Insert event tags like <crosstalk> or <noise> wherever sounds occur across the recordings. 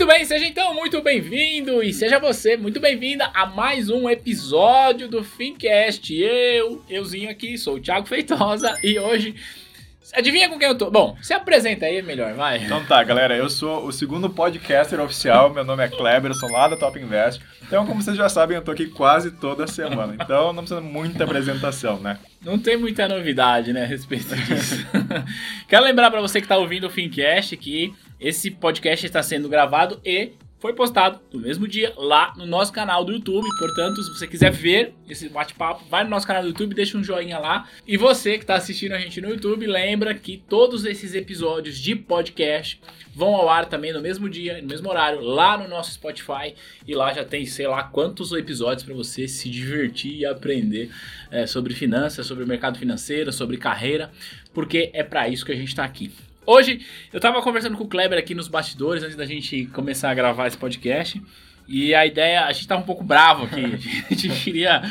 Muito bem, seja então muito bem-vindo e seja você muito bem-vinda a mais um episódio do Fincast. Eu, euzinho aqui, sou o Thiago Feitosa e hoje. Adivinha com quem eu tô? Bom, se apresenta aí melhor, vai. Então tá, galera, eu sou o segundo podcaster oficial, meu nome é Kleber, eu sou lá da Top Invest. Então, como vocês já sabem, eu tô aqui quase toda semana. Então, não precisa muita apresentação, né? Não tem muita novidade, né, a respeito disso. <laughs> Quero lembrar para você que tá ouvindo o Fincast que esse podcast está sendo gravado e foi postado no mesmo dia lá no nosso canal do YouTube. Portanto, se você quiser ver esse bate-papo, vai no nosso canal do YouTube, deixa um joinha lá. E você que está assistindo a gente no YouTube, lembra que todos esses episódios de podcast vão ao ar também no mesmo dia, no mesmo horário, lá no nosso Spotify. E lá já tem, sei lá, quantos episódios para você se divertir e aprender é, sobre finanças, sobre mercado financeiro, sobre carreira, porque é para isso que a gente está aqui. Hoje eu tava conversando com o Kleber aqui nos bastidores antes da gente começar a gravar esse podcast. E a ideia, a gente tava um pouco bravo aqui. A gente queria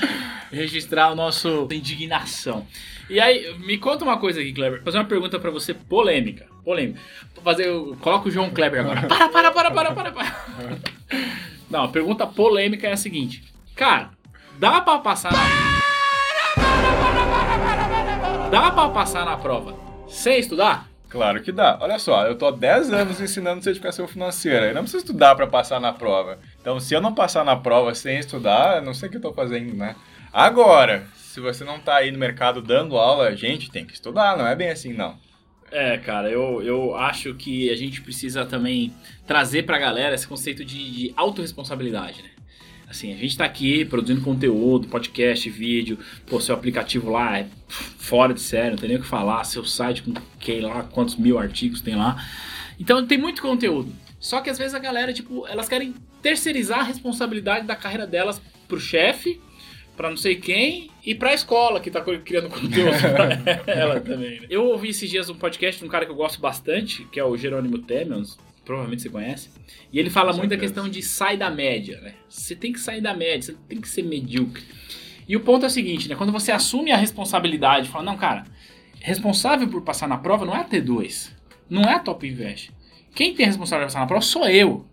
registrar a nossa indignação. E aí, me conta uma coisa aqui, Kleber. Vou fazer uma pergunta para você polêmica. Polêmica. Vou fazer, coloca o João Kleber agora. Para, para, para, para, para, para. Não, a pergunta polêmica é a seguinte. Cara, dá para passar na Dá para passar na prova sem estudar? Claro que dá. Olha só, eu tô há 10 anos ensinando certificação financeira. Eu não preciso estudar para passar na prova. Então, se eu não passar na prova sem estudar, eu não sei o que eu tô fazendo, né? Agora, se você não tá aí no mercado dando aula, gente, tem que estudar, não é bem assim, não. É, cara, eu, eu acho que a gente precisa também trazer pra galera esse conceito de, de autorresponsabilidade, né? Assim, a gente tá aqui produzindo conteúdo, podcast, vídeo, pô, seu aplicativo lá é fora de sério, não tem nem o que falar, seu site com quem lá, quantos mil artigos tem lá. Então tem muito conteúdo. Só que às vezes a galera, tipo, elas querem terceirizar a responsabilidade da carreira delas pro chefe, pra não sei quem, e pra escola que tá criando conteúdo <laughs> pra ela também. Né? Eu ouvi esses dias um podcast de um cara que eu gosto bastante, que é o Jerônimo Temens, provavelmente você conhece. E ele fala muito da questão de sai da média, né? Você tem que sair da média, você tem que ser medíocre. E o ponto é o seguinte, né? Quando você assume a responsabilidade, fala, não, cara, responsável por passar na prova não é a T2, não é a Top Invest. Quem tem responsabilidade de passar na prova sou eu.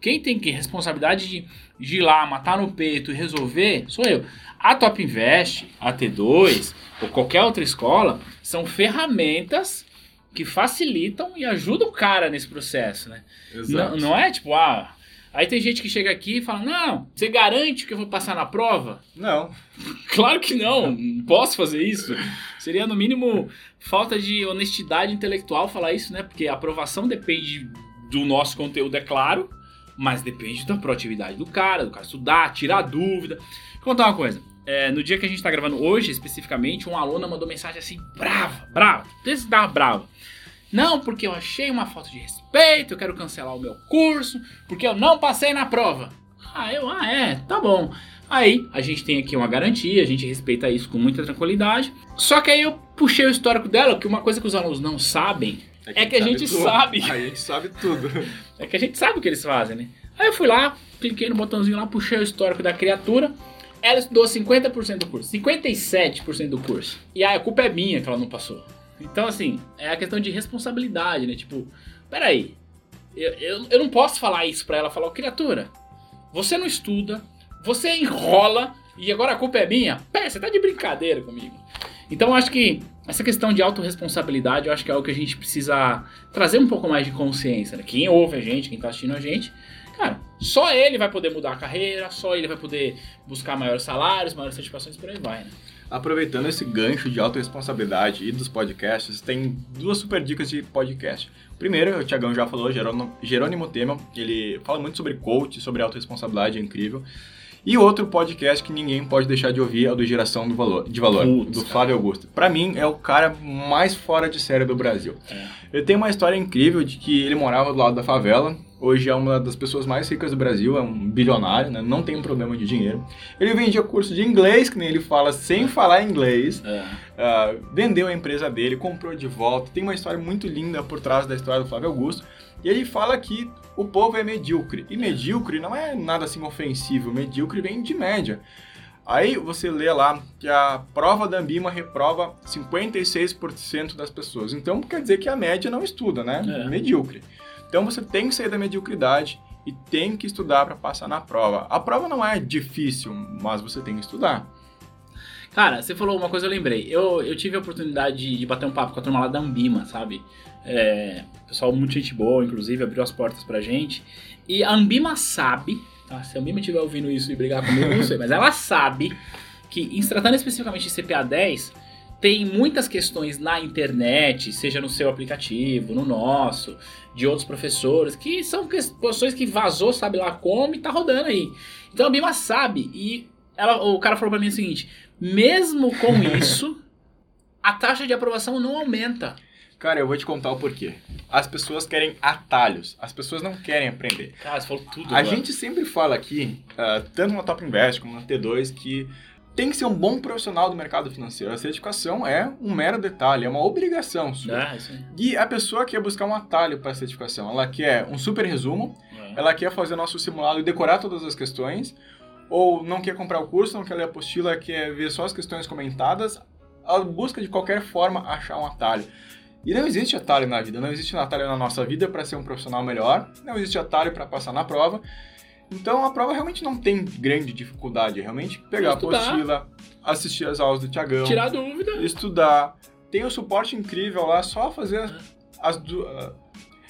Quem tem que responsabilidade de, de ir lá, matar no peito e resolver, sou eu. A Top Invest, a T2 ou qualquer outra escola são ferramentas que facilitam e ajudam o cara nesse processo, né? Não, não é tipo, ah. Aí tem gente que chega aqui e fala: Não, você garante que eu vou passar na prova? Não. <laughs> Claro que não, não posso fazer isso. Seria, no mínimo, falta de honestidade intelectual falar isso, né? Porque a aprovação depende do nosso conteúdo, é claro, mas depende da proatividade do cara, do cara estudar, tirar dúvida. Vou contar uma coisa. É, no dia que a gente tá gravando hoje, especificamente, um aluno mandou mensagem assim, brava, brava, desse tava brava. Não, porque eu achei uma falta de respeito, eu quero cancelar o meu curso, porque eu não passei na prova. Ah, eu, ah, é, tá bom. Aí, a gente tem aqui uma garantia, a gente respeita isso com muita tranquilidade. Só que aí eu puxei o histórico dela, que uma coisa que os alunos não sabem é que, a gente sabe. <laughs> A gente sabe tudo. É que a gente sabe o que eles fazem, né? Aí eu fui lá, cliquei no botãozinho lá, puxei o histórico da criatura. Ela estudou 50% do curso, 57% do curso. E aí a culpa é minha que ela não passou. Então, assim, é a questão de responsabilidade, né? Tipo, peraí, eu, eu, eu não posso falar isso pra ela, falar, criatura, você não estuda, você enrola e agora a culpa é minha? Pé, você tá de brincadeira comigo. Então, eu acho que essa questão de autorresponsabilidade, eu acho que é algo que a gente precisa trazer um pouco mais de consciência, né? Quem ouve a gente, quem tá assistindo a gente, cara, só ele vai poder mudar a carreira, só ele vai poder buscar maiores salários, maiores certificações, por aí vai, né? Aproveitando esse gancho de autorresponsabilidade e dos podcasts, tem duas super dicas de podcast. Primeiro, o Tiagão já falou, Jerônimo, Temer, ele fala muito sobre coach, sobre autorresponsabilidade, é incrível. E outro podcast que ninguém pode deixar de ouvir é o do Geração do Valor, de Valor, Putz, do cara. Flávio Augusto. Pra mim, é o cara mais fora de série do Brasil. É. Ele tem uma história incrível de que ele morava do lado da favela, hoje é uma das pessoas mais ricas do Brasil, é um bilionário, né? não tem um problema de dinheiro. Ele vendia curso de inglês, que nem ele fala, sem falar inglês. É. Ah, vendeu a empresa dele, comprou de volta. Tem uma história muito linda por trás da história do Flávio Augusto. E ele fala que o povo é medíocre. E medíocre não é nada assim ofensivo. Medíocre vem de média. Aí você lê lá que a prova da Ambima reprova 56% das pessoas. Então quer dizer que a média não estuda, né? É. Medíocre. Então você tem que sair da mediocridade e tem que estudar para passar na prova. A prova não é difícil, mas você tem que estudar. Cara, você falou uma coisa, eu lembrei. Eu, eu tive a oportunidade de, de bater um papo com a turma lá da Ambima, sabe? É, pessoal muito gente boa, inclusive, abriu as portas pra gente. E a Ambima sabe, tá? Se a Ambima estiver ouvindo isso e brigar comigo, não sei, mas ela sabe que, em se tratando especificamente de CPA 10, tem muitas questões na internet, seja no seu aplicativo, no nosso, de outros professores, que são questões que vazou, sabe lá como, e tá rodando aí. Então a Bima sabe, e ela, o cara falou pra mim o seguinte: mesmo com <laughs> isso, a taxa de aprovação não aumenta. Cara, eu vou te contar o porquê. As pessoas querem atalhos, as pessoas não querem aprender. Cara, você falou tudo. A gente sempre fala aqui, ah, tanto na Top Invest como na T2, que tem que ser um bom profissional do mercado financeiro. A certificação é um mero detalhe, é uma obrigação sua. É. E a pessoa quer buscar um atalho para a certificação. Ela quer um super resumo, É. ela quer fazer nosso simulado e decorar todas as questões, ou não quer comprar o curso, não quer ler a apostila, quer ver só as questões comentadas. Ela busca de qualquer forma achar um atalho. E não existe atalho na vida, não existe atalho na nossa vida para ser um profissional melhor, não existe atalho para passar na prova. Então a prova realmente não tem grande dificuldade, é realmente pegar a Estudar. apostila, assistir as aulas do Tiagão, Tirar dúvida. estudar. Tem um suporte incrível lá, só fazer as, as du- ah,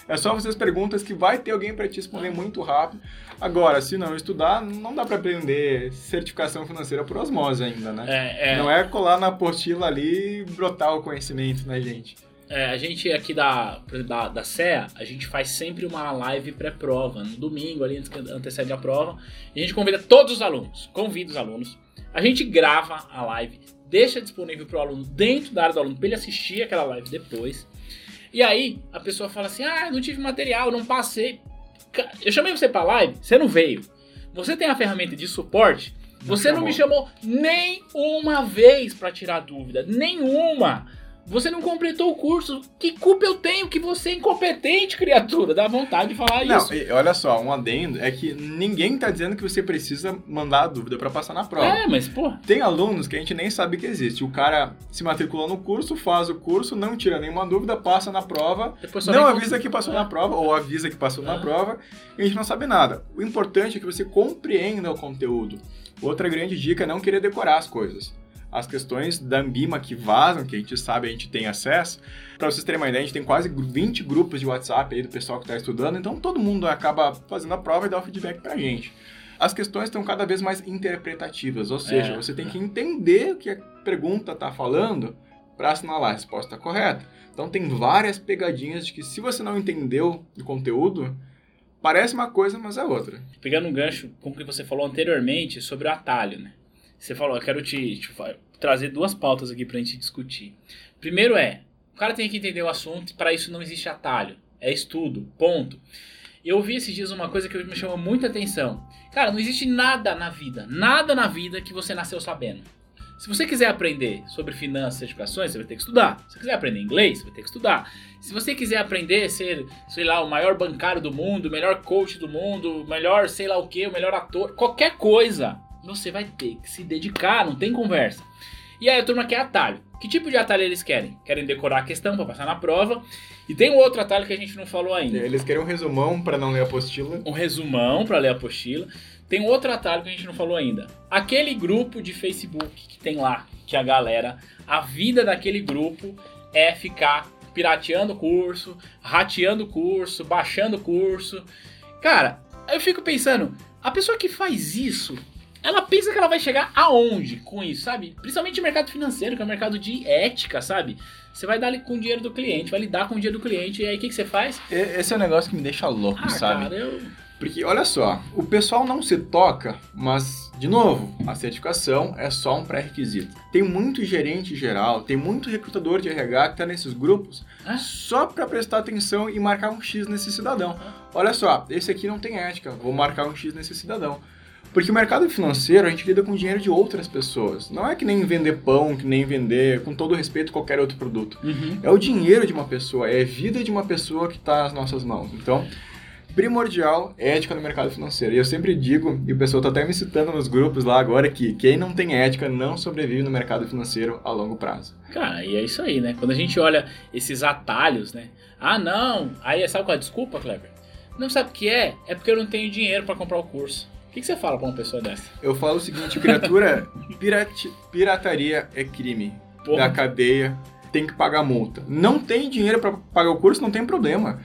é só fazer as perguntas que vai ter alguém para te responder muito rápido. Agora, se não estudar, não dá para aprender certificação financeira por osmose ainda, né? É, é, Não é colar na apostila ali e brotar o conhecimento, né, gente? É, a gente aqui da, da, da CEA, a gente faz sempre uma live pré-prova, no domingo ali, antes que antecede a prova. E a gente convida todos os alunos, convida os alunos. A gente grava a live, deixa disponível para o aluno dentro da área do aluno, para ele assistir aquela live depois. E aí, a pessoa fala assim: ah, não tive material, não passei. Eu chamei você pra live, você não veio. Você tem a ferramenta de suporte, você não me chamou nem uma vez pra tirar dúvida, nenhuma. Você não completou o curso. Que culpa eu tenho que você é incompetente, criatura? Dá vontade de falar Não, isso. e olha só, um adendo é que ninguém tá dizendo que você precisa mandar a dúvida para passar na prova. É, mas pô, Tem alunos que a gente nem sabe que existe. O cara se matriculou no curso, faz o curso, não tira nenhuma dúvida, passa na prova, não avisa que passou É. na prova, ou avisa que passou na Ah. prova, e a gente não sabe nada. O importante é que você compreenda o conteúdo. Outra grande dica é não querer decorar as coisas. As questões da Ambima que vazam, que a gente sabe, a gente tem acesso. Para vocês terem uma ideia, a gente tem quase 20 grupos de WhatsApp aí do pessoal que está estudando, então todo mundo acaba fazendo a prova e dá o feedback pra gente. As questões estão cada vez mais interpretativas, ou seja, É, você tem é. que entender o que a pergunta está falando para assinalar a resposta correta. Então tem várias pegadinhas de que se você não entendeu o conteúdo, parece uma coisa, mas é outra. Pegando um gancho com o que você falou anteriormente sobre o atalho, né? Você falou, eu quero te, te trazer duas pautas aqui pra gente discutir. Primeiro é, o cara tem que entender o assunto e para isso não existe atalho. É estudo, ponto. Eu ouvi esses dias uma coisa que me chamou muita atenção. Cara, não existe nada na vida, nada na vida que você nasceu sabendo. Se você quiser aprender sobre finanças e certificações, você vai ter que estudar. Se você quiser aprender inglês, você vai ter que estudar. Se você quiser aprender a ser, sei lá, o maior bancário do mundo, o melhor coach do mundo, o melhor sei lá o que, o melhor ator, qualquer coisa, você vai ter que se dedicar, não tem conversa. E aí a turma quer atalho. Que tipo de atalho eles querem? Querem decorar a questão para passar na prova. E tem um outro atalho que a gente não falou ainda. Eles querem um resumão para não ler a apostila. Um resumão para ler a apostila. Tem um outro atalho que a gente não falou ainda. Aquele grupo de Facebook que tem lá, que a galera, a vida daquele grupo é ficar pirateando o curso, rateando o curso, baixando o curso. Cara, eu fico pensando, a pessoa que faz isso, ela pensa que ela vai chegar aonde com isso, sabe? Principalmente no mercado financeiro, que é um mercado de ética, sabe? Você vai dar com o dinheiro do cliente, vai lidar com o dinheiro do cliente, e aí o que, que você faz? Esse é um negócio que me deixa louco, Ah, sabe? cara, eu. Porque, olha só, o pessoal não se toca, mas, de novo, a certificação é só um pré-requisito. Tem muito gerente geral, tem muito recrutador de RH que está nesses grupos Ah. só para prestar atenção e marcar um X nesse cidadão. Olha só, esse aqui não tem ética, vou marcar um X nesse cidadão. Porque o mercado financeiro, a gente lida com dinheiro de outras pessoas. Não é que nem vender pão, que nem vender, com todo respeito, qualquer outro produto. Uhum. É o dinheiro de uma pessoa, é a vida de uma pessoa que está nas nossas mãos. Então, primordial é ética no mercado financeiro. E eu sempre digo, e o pessoal está até me citando nos grupos lá agora, que quem não tem ética não sobrevive no mercado financeiro a longo prazo. Cara, e é isso aí, né? Quando a gente olha esses atalhos, né? Ah, não. Aí sabe qual é a desculpa, Kleber? Não sabe o que é? É porque eu não tenho dinheiro para comprar o curso. O que, que você fala pra uma pessoa dessa? Eu falo o seguinte, criatura, <laughs> pirati- pirataria é crime. Porra. Da cadeia, tem que pagar multa. Não tem dinheiro para pagar o curso, não tem problema.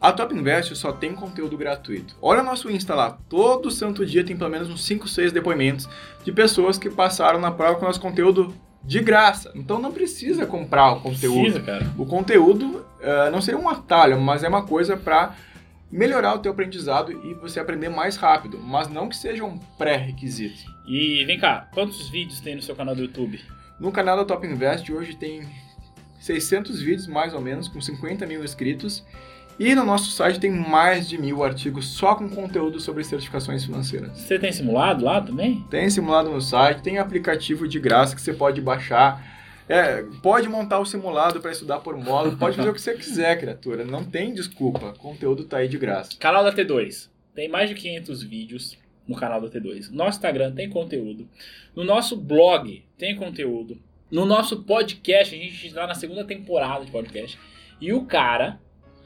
A Top Invest só tem conteúdo gratuito. Olha o nosso Insta lá. Todo santo dia tem pelo menos uns 5, 6 depoimentos de pessoas que passaram na prova com nosso conteúdo de graça. Então não precisa comprar o conteúdo. Precisa, cara. O conteúdo eh, não seria um atalho, mas é uma coisa para melhorar o teu aprendizado e você aprender mais rápido, mas não que seja um pré-requisito. E vem cá, quantos vídeos tem no seu canal do YouTube? No canal da Top Invest hoje tem 600 vídeos mais ou menos, com 50 mil inscritos. E no nosso site tem mais de mil artigos só com conteúdo sobre certificações financeiras. Você tem simulado lá também? Tem simulado no site, tem aplicativo de graça que você pode baixar. É, pode montar o simulado para estudar por módulo, pode fazer o que você quiser, criatura. Não tem desculpa, o conteúdo tá aí de graça. Canal da T2. Tem mais de 500 vídeos no canal da T2. Nosso Instagram tem conteúdo. No nosso blog tem conteúdo. No nosso podcast, a gente está na segunda temporada de podcast. E o cara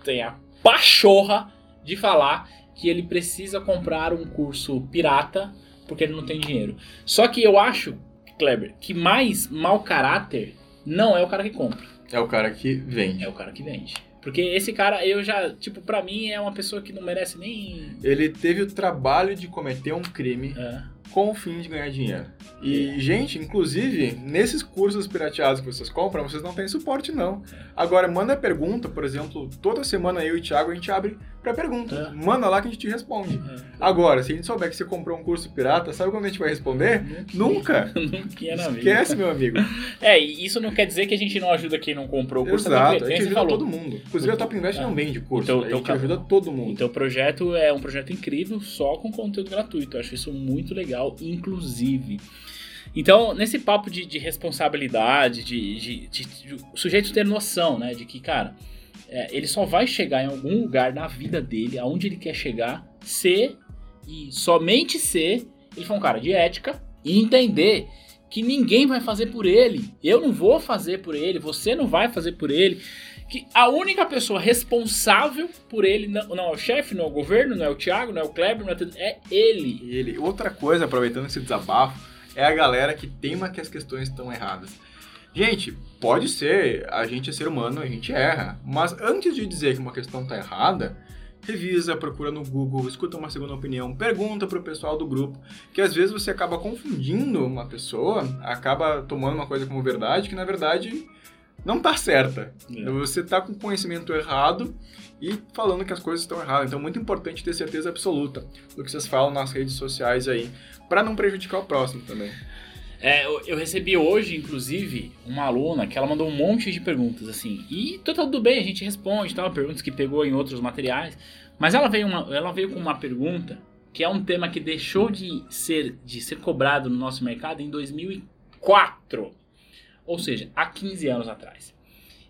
tem a pachorra de falar que ele precisa comprar um curso pirata porque ele não tem dinheiro. Só que eu acho, Kleber, que mais mau caráter não é o cara que compra, É o cara que vende. é o cara que vende. Porque esse cara, eu já, tipo, pra mim é uma pessoa que não merece nem. Ele teve o trabalho de cometer um crime É. com o fim de ganhar dinheiro. E, gente, inclusive, nesses cursos pirateados que vocês compram, vocês não têm suporte, não. Agora, manda pergunta, por exemplo, toda semana eu e o Thiago a gente abre pra pergunta. É. Manda lá que a gente te responde. É. Agora, se a gente souber que você comprou um curso pirata, sabe quando a gente vai responder? Nunca! Nunca ia na vida. Esquece, meu amigo. <laughs> É, e isso não quer dizer que a gente não ajuda quem não comprou o curso. Exato, a gente ajuda falou. todo mundo. Inclusive, a Top Invest É. não vende curso, Então, a então, gente cara, ajuda todo mundo. O teu projeto é um projeto incrível, só com conteúdo gratuito. Eu acho isso muito legal, inclusive. Então, nesse papo de, de responsabilidade, de, de- de- de o sujeito ter noção, né? De que, cara, é, ele só vai chegar em algum lugar na vida dele, aonde ele quer chegar, se e somente se ele for um cara de ética e entender que ninguém vai fazer por ele. Eu não vou fazer por ele, você não vai fazer por ele. Que a única pessoa responsável por ele não, não é o chefe, não é o governo, não é o Thiago, não é o Kleber, não é, é ele. Ele, outra coisa, aproveitando esse desabafo, é a galera que teima que as questões estão erradas. Gente, pode ser, a gente é ser humano, a gente erra, mas antes de dizer que uma questão está errada, revisa, procura no Google, escuta uma segunda opinião, pergunta pro pessoal do grupo, que às vezes você acaba confundindo uma pessoa, acaba tomando uma coisa como verdade, que na verdade não tá certa. É. Você tá com conhecimento errado e falando que as coisas estão erradas. Então é muito importante ter certeza absoluta do que vocês falam nas redes sociais aí, para não prejudicar o próximo também. É, eu, eu recebi hoje, inclusive, uma aluna que ela mandou um monte de perguntas, assim. E tá tudo bem, a gente responde, tal, perguntas que pegou em outros materiais. Mas ela veio, uma, ela veio com uma pergunta que é um tema que deixou de ser, de ser cobrado no nosso mercado em 2004. Ou seja, há 15 anos atrás.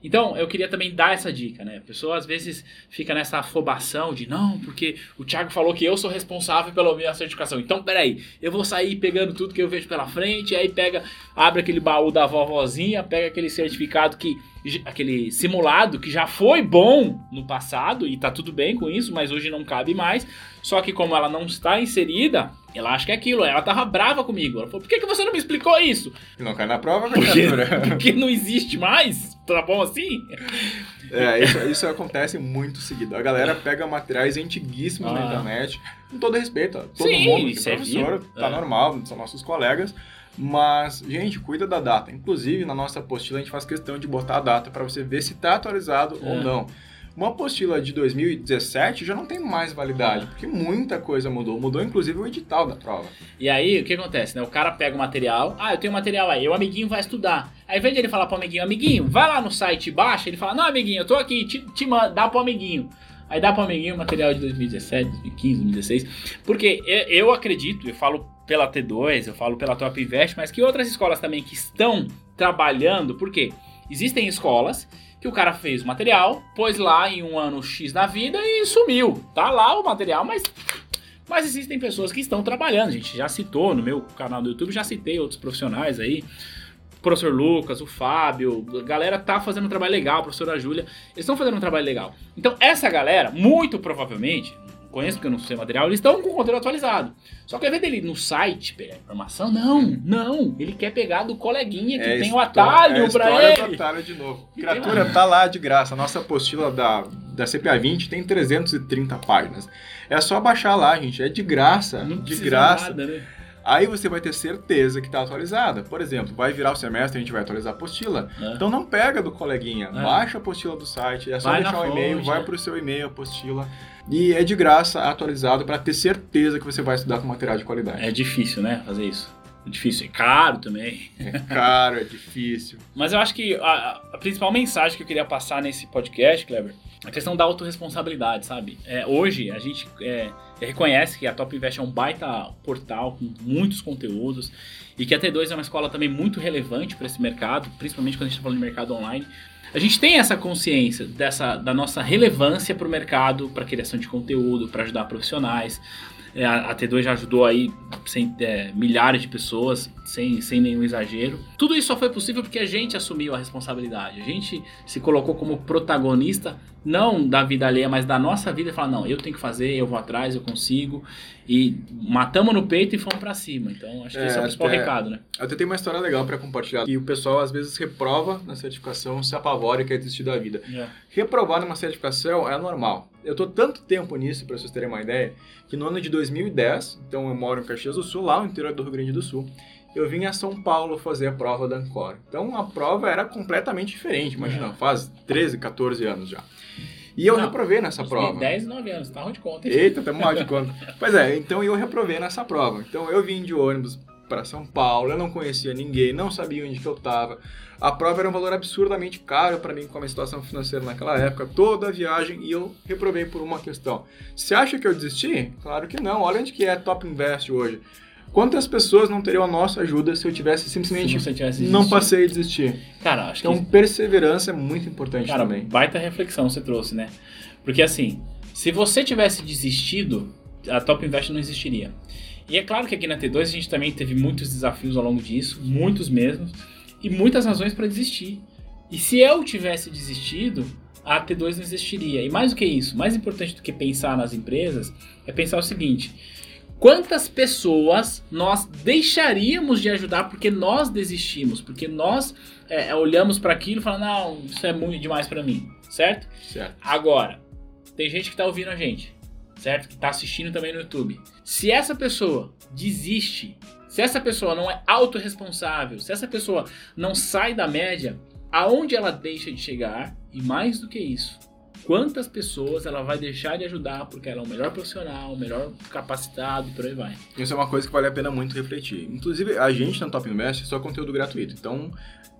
Então, eu queria também dar essa dica, né? A pessoa às vezes fica nessa afobação de não, porque o Thiago falou que eu sou responsável pela minha certificação. Então, peraí, eu vou sair pegando tudo que eu vejo pela frente, aí pega, abre aquele baú da vovozinha, pega aquele certificado que. Aquele simulado que já foi bom no passado e tá tudo bem com isso, mas hoje não cabe mais. Só que como ela não está inserida, ela acha que é aquilo. Ela tava brava comigo. Ela falou: por que, que você não me explicou isso? Não cai na prova, Porque, <laughs> porque não existe mais? Tá bom assim? É, isso, isso acontece muito seguido. A galera pega materiais antiguíssimos na Ah. internet, com todo respeito, todo Sim, mundo que é é professor, vivo. tá É. normal, são nossos colegas, mas, gente, cuida da data. Inclusive, na nossa apostila, a gente faz questão de botar a data para você ver se tá atualizado ou É. não. Uma apostila de 2017 já não tem mais validade, É. porque muita coisa mudou. Mudou, inclusive, o edital da prova. E aí, o que acontece, né? O cara pega o material, ah, eu tenho material aí, o amiguinho vai estudar. Aí, ao invés de ele falar pro amiguinho, amiguinho, vai lá no site e baixa, ele fala, não, amiguinho, eu tô aqui, te, te manda, dá pro amiguinho. Aí dá pro amiguinho o material de 2017, 2015, 2016. Porque eu, acredito, eu falo pela T2, eu falo pela Top Invest, mas que outras escolas também que estão trabalhando, porque existem escolas que o cara fez o material, pôs lá em um ano X da vida e sumiu. Tá lá o material, mas mas existem pessoas que estão trabalhando. Gente já citou no meu canal do YouTube, já citei outros profissionais aí. O professor Lucas, o Fábio, a galera tá fazendo um trabalho legal, a professora Júlia, eles estão fazendo um trabalho legal. Então, essa galera, muito provavelmente, conheço porque eu não sei material, eles estão com o conteúdo atualizado. Só que ao invés dele no site pegar informação, não, não. Ele quer pegar do coleguinha que tem o atalho é pra história do ele. atalho de novo. Criatura, tá lá de graça. A nossa apostila da, da CPA 20 tem 330 páginas. É só baixar lá, gente. É de graça. Não de graça. nada, né? Aí você vai ter certeza que está atualizada. Por exemplo, vai virar o semestre, a gente vai atualizar a apostila. É. Então não pega do coleguinha, É. baixa a apostila do site, é só Vai deixar o e-mail, fonte, vai né? pro seu e-mail apostila. E é de graça, atualizado, para ter certeza que você vai estudar com material de qualidade. É difícil, né, fazer isso. É difícil, é caro também. É caro, é difícil. Mas eu acho que a, a principal mensagem que eu queria passar nesse podcast, Kleber, a questão da autorresponsabilidade, sabe? É, hoje a gente é, reconhece que a Top Invest é um baita portal com muitos conteúdos e que a T2 é uma escola também muito relevante para esse mercado, principalmente quando a gente está falando de mercado online. A gente tem essa consciência dessa, da nossa relevância para o mercado, para criação de conteúdo, para ajudar profissionais. É, a, a T2 já ajudou aí sem, é, milhares de pessoas, sem, sem nenhum exagero. Tudo isso só foi possível porque a gente assumiu a responsabilidade. A gente se colocou como protagonista, não da vida alheia, mas da nossa vida e falar, não, eu tenho que fazer, eu vou atrás, eu consigo. E matamos no peito e fomos para cima. Então, acho que É, esse é o principal até- recado, né? Eu até tenho uma história legal para compartilhar. E o pessoal às vezes reprova na certificação, se apavora e quer desistir da vida. Reprovar numa certificação é normal. Eu tô tanto tempo nisso, para vocês terem uma ideia, que no ano de 2010, então eu moro em Caxias do Sul, lá no interior do Rio Grande do Sul, eu vim a São Paulo fazer a prova da Ancor. Então a prova era completamente diferente, imagina, É. faz 13, 14 anos já. E eu Não, reprovei nessa prova. 10, 9 anos, tá ruim de conta. hein? Eita, tamo mal de conta. Pois é, então eu reprovei nessa prova. Então eu vim de ônibus para São Paulo, eu não conhecia ninguém, não sabia onde que eu tava. A prova era um valor absurdamente caro para mim com a minha situação financeira naquela época, toda a viagem, e eu reprovei por uma questão. Você acha que eu desisti? Claro que não. Olha onde que é Top Invest hoje. Quantas pessoas não teriam a nossa ajuda se eu tivesse simplesmente tivesse não passei a desistir? Cara, acho Então que perseverança é muito importante Cara, também. baita reflexão você trouxe, né? Porque assim, se você tivesse desistido, a Top Invest não existiria. E é claro que aqui na T2 a gente também teve muitos desafios ao longo disso, muitos mesmos, e muitas razões para desistir. E se eu tivesse desistido, a T2 não existiria. E mais do que isso, mais importante do que pensar nas empresas, é pensar o seguinte: quantas pessoas nós deixaríamos de ajudar porque nós desistimos, porque nós é, olhamos para aquilo e falamos, não, isso é muito demais para mim, certo? Certo. Agora, tem gente que tá ouvindo a gente, certo? Que tá assistindo também no YouTube. Se essa pessoa desiste, se essa pessoa não é autorresponsável, se essa pessoa não sai da média, aonde ela deixa de chegar? E mais do que isso, quantas pessoas ela vai deixar de ajudar porque ela é o melhor profissional, o melhor capacitado e por aí vai. Isso é uma coisa que vale a pena muito refletir. Inclusive, a gente na Top Invest é só conteúdo gratuito. Então,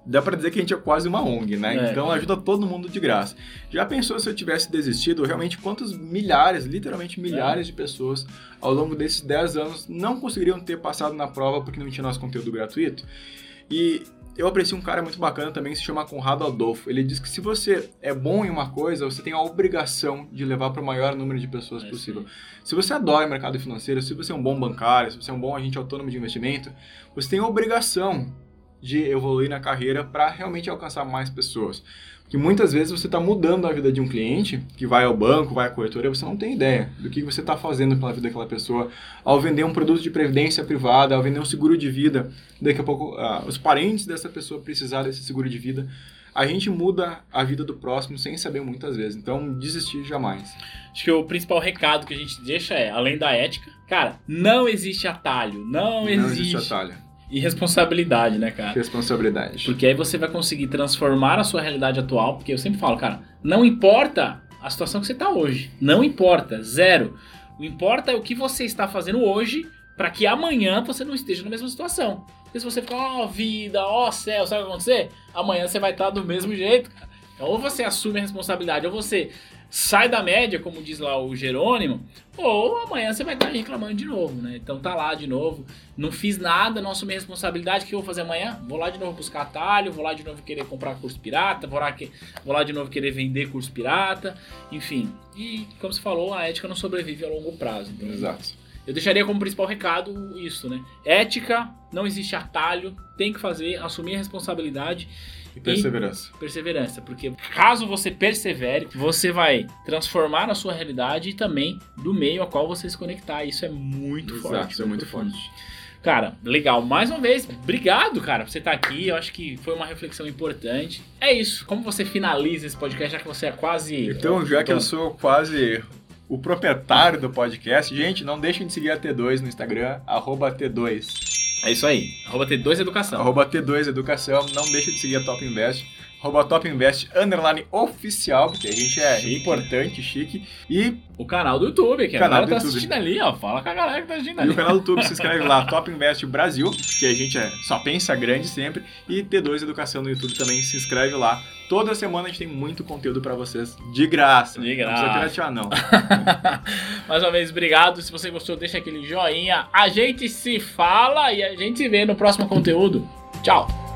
dá pra dizer que a gente é quase uma ONG, né? É. Então, ajuda todo mundo de graça. Já pensou se eu tivesse desistido? Realmente, quantos milhares, literalmente milhares de pessoas ao longo desses 10 anos não conseguiriam ter passado na prova porque não tinha nosso conteúdo gratuito? E eu aprecio um cara muito bacana também, que se chama Conrado Adolfo. Ele diz que se você é bom em uma coisa, você tem a obrigação de levar para o maior número de pessoas É possível. Se você adora o mercado financeiro, se você é um bom bancário, se você é um bom agente autônomo de investimento, você tem a obrigação de evoluir na carreira para realmente alcançar mais pessoas. Porque muitas vezes você está mudando a vida de um cliente que vai ao banco, vai à corretora, e você não tem ideia do que você está fazendo pela vida daquela pessoa ao vender um produto de previdência privada, ao vender um seguro de vida. Daqui a pouco, ah, os parentes dessa pessoa precisar desse seguro de vida. a gente muda a vida do próximo sem saber muitas vezes. Então, desistir jamais. Acho que o principal recado que a gente deixa é, além da ética, cara, não existe atalho, não, Não existe, existe atalho. Irresponsabilidade, né, cara? Responsabilidade. Porque aí você vai conseguir transformar a sua realidade atual, porque eu sempre falo, cara, não importa a situação que você tá hoje, não importa, zero. O importa é o que você está fazendo hoje para que amanhã você não esteja na mesma situação. Porque se você ficar, ó vida, ó céu, sabe o que vai acontecer? Amanhã você vai estar do mesmo jeito, cara. Então, ou você assume a responsabilidade, ou você sai da média, como diz lá o Jerônimo, ou amanhã você vai estar reclamando de novo, né? Então tá lá de novo, não fiz nada, não assumi a responsabilidade, o que eu vou fazer amanhã? Vou lá de novo buscar atalho, vou lá de novo querer comprar curso pirata, vou lá, que, vou lá de novo querer vender curso pirata, enfim. E, como você falou, a ética não sobrevive a longo prazo. Então, Exato. eu deixaria como principal recado isso, né? Ética, não existe atalho, tem que fazer, assumir a responsabilidade E perseverança. perseverança, porque caso você persevere, você vai transformar a sua realidade e também do meio a qual você se conectar. Isso é muito Exato, forte. isso é muito forte. Cara, legal. Mais uma vez, obrigado, cara, por você estar aqui. Eu acho que foi uma reflexão importante. É isso. Como você finaliza esse podcast, já que você é quase. Então, já que eu sou quase o proprietário do podcast, gente, não deixem de seguir a T2 no Instagram, arroba T2. É isso aí. Arroba T2 Educação. Arroba T2 Educação, não deixe de seguir a Top Invest. Arroba Top Invest, underline oficial, porque a gente é Chique. importante, chique. E, O canal do YouTube, que a Canal galera tá YouTube. assistindo ali, ó. Fala com a galera que tá assistindo e ali. o canal do YouTube se inscreve lá, <laughs> Top Invest Brasil, que a gente é, só pensa grande sempre. E T2 Educação no YouTube também se inscreve lá. Toda semana a gente tem muito conteúdo pra vocês de graça. De Não precisa graça. piratear, não. <laughs> Mais uma vez, obrigado. Se você gostou, deixa aquele joinha. A gente se fala e a gente se vê no próximo conteúdo. Tchau!